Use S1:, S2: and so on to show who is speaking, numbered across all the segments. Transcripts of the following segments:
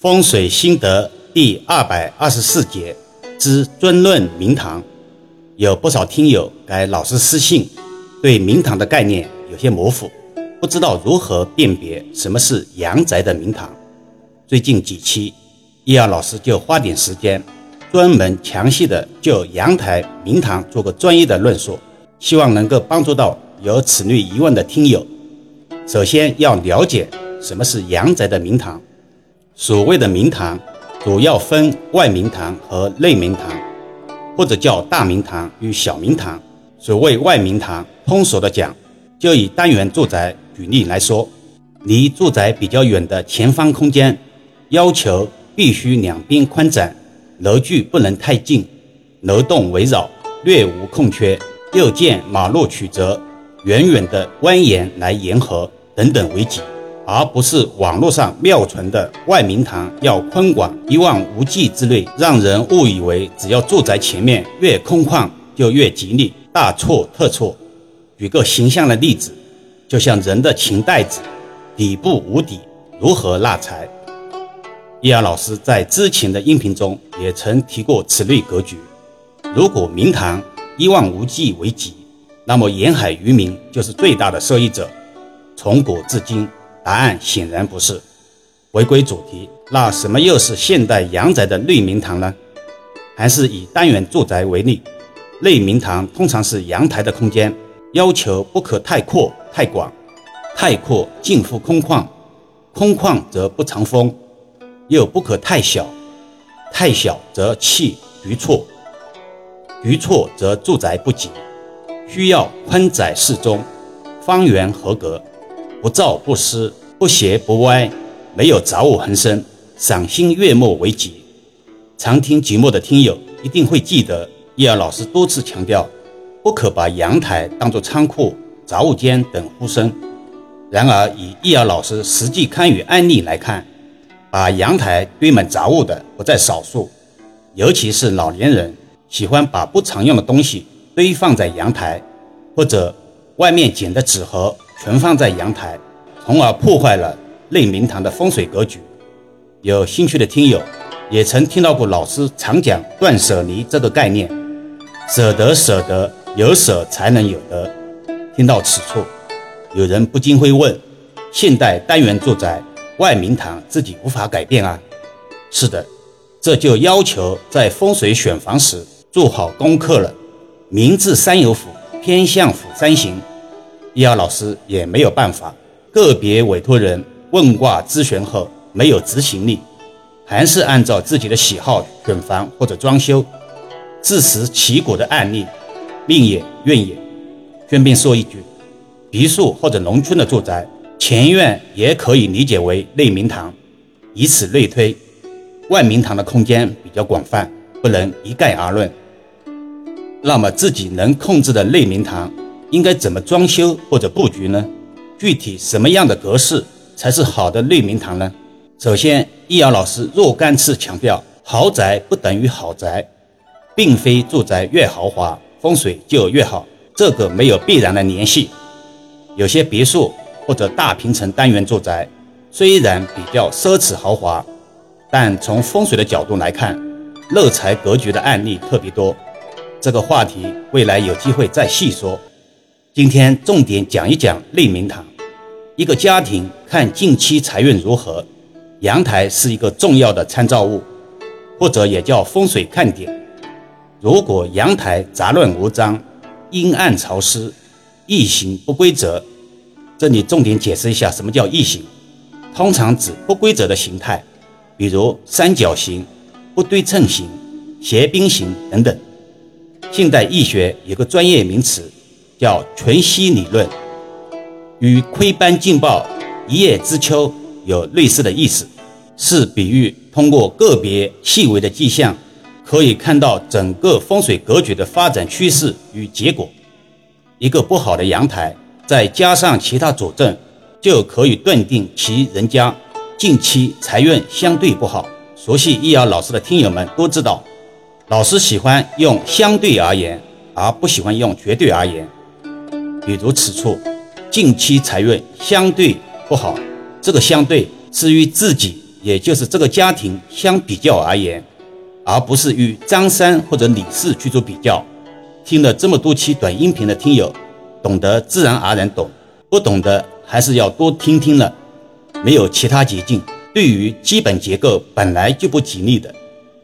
S1: 风水心得第二百二十四节之尊论明堂，有不少听友给老师私信，对明堂的概念有些模糊，不知道如何辨别什么是阳宅的明堂。最近几期，易遥老师就花点时间，专门详细的就阳台明堂做个专业的论述，希望能够帮助到有此类疑问的听友。首先要了解什么是阳宅的明堂。所谓的明堂，主要分外明堂和内明堂，或者叫大明堂与小明堂。所谓外明堂，通俗的讲，就以单元住宅举例来说，离住宅比较远的前方空间，要求必须两边宽展，楼距不能太近，楼栋围绕，略无空缺，又见马路曲折，远远的蜿蜒来沿河等等为吉。而不是网络上妙传的外明堂要宽广一望无际之类，让人误以为只要住宅前面越空旷就越吉利，大错特错。举个形象的例子，就像人的钱袋子底部无底，如何纳财？易阳老师在之前的音频中也曾提过此类格局。如果明堂一望无际为吉，那么沿海渔民就是最大的受益者。从古至今。答案显然不是。回归主题，那什么又是现代阳宅的内明堂呢？还是以单元住宅为例，内明堂通常是阳台的空间，要求不可太阔太广，太阔近乎空旷，空旷则不藏风；又不可太小，太小则气局促，局促则住宅不吉，需要宽窄适中，方圆合格。不燥不湿，不斜不歪，没有杂物横生，赏心悦目为吉。常听节目的听友一定会记得，易儿老师多次强调，不可把阳台当作仓库、杂物间等呼声。然而，以易儿老师实际堪舆案例来看，把阳台堆满杂物的不在少数，尤其是老年人喜欢把不常用的东西堆放在阳台，或者外面捡的纸盒。存放在阳台，从而破坏了内明堂的风水格局。有兴趣的听友也曾听到过老师常讲“断舍离”这个概念，舍得舍得，有舍才能有得。听到此处，有人不禁会问：现代单元住宅外明堂自己无法改变啊？是的，这就要求在风水选房时做好功课了。明治三有府偏向府三行。易遥老师也没有办法，个别委托人问卦咨询后没有执行力，还是按照自己的喜好选房或者装修，自食其果的案例，命也怨也。顺便说一句，别墅或者农村的住宅前院也可以理解为内明堂，以此类推，外明堂的空间比较广泛，不能一概而论。那么自己能控制的内明堂。应该怎么装修或者布局呢？具体什么样的格式才是好的内明堂呢？首先，易遥老师若干次强调，豪宅不等于好宅，并非住宅越豪华风水就越好，这个没有必然的联系。有些别墅或者大平层单元住宅虽然比较奢侈豪华，但从风水的角度来看，漏财格局的案例特别多。这个话题未来有机会再细说。今天重点讲一讲内明堂。一个家庭看近期财运如何，阳台是一个重要的参照物，或者也叫风水看点。如果阳台杂乱无章、阴暗潮湿、异形不规则，这里重点解释一下什么叫异形，通常指不规则的形态，比如三角形、不对称形、斜边形等等。现代易学有个专业名词。叫全息理论，与窥斑进报、一叶知秋有类似的意思，是比喻通过个别细微的迹象，可以看到整个风水格局的发展趋势与结果。一个不好的阳台，再加上其他佐证，就可以断定其人家近期财运相对不好。熟悉易遥老师的听友们都知道，老师喜欢用相对而言，而不喜欢用绝对而言。比如此处，近期财运相对不好，这个相对是与自己也就是这个家庭相比较而言，而不是与张三或者李四去做比较。听了这么多期短音频的听友，懂得自然而然懂，不懂的还是要多听听了。没有其他捷径，对于基本结构本来就不吉利的，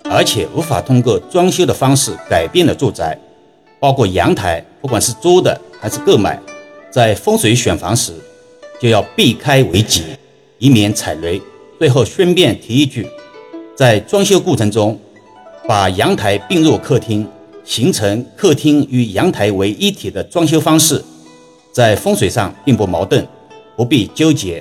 S1: 而且无法通过装修的方式改变的住宅，包括阳台，不管是租的还是购买，在风水选房时就要避开为吉，以免踩雷。最后顺便提一句，在装修过程中，把阳台并入客厅，形成客厅与阳台为一体的装修方式，在风水上并不矛盾，不必纠结。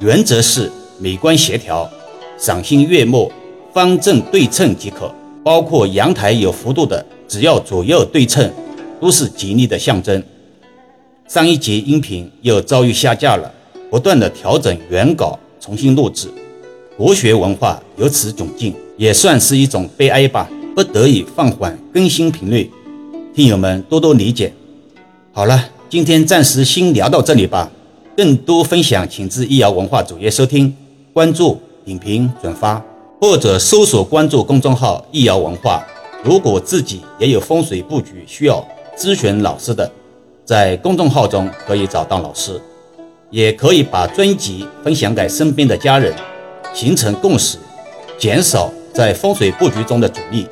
S1: 原则是美观协调、赏心悦目、方正对称即可。包括阳台有幅度的，只要左右对称，都是吉利的象征。上一节音频又遭遇下架了，不断的调整原稿，重新录制。国学文化由此窘境，也算是一种悲哀吧。不得已放缓更新频率，听友们多多理解。好了，今天暂时先聊到这里吧。更多分享，请至易瑶文化主页收听、关注、点评、转发，或者搜索关注公众号“易瑶文化”。如果自己也有风水布局需要咨询老师的，在公众号中可以找到老师，也可以把专辑分享给身边的家人。形成共识，减少在风水布局中的阻力。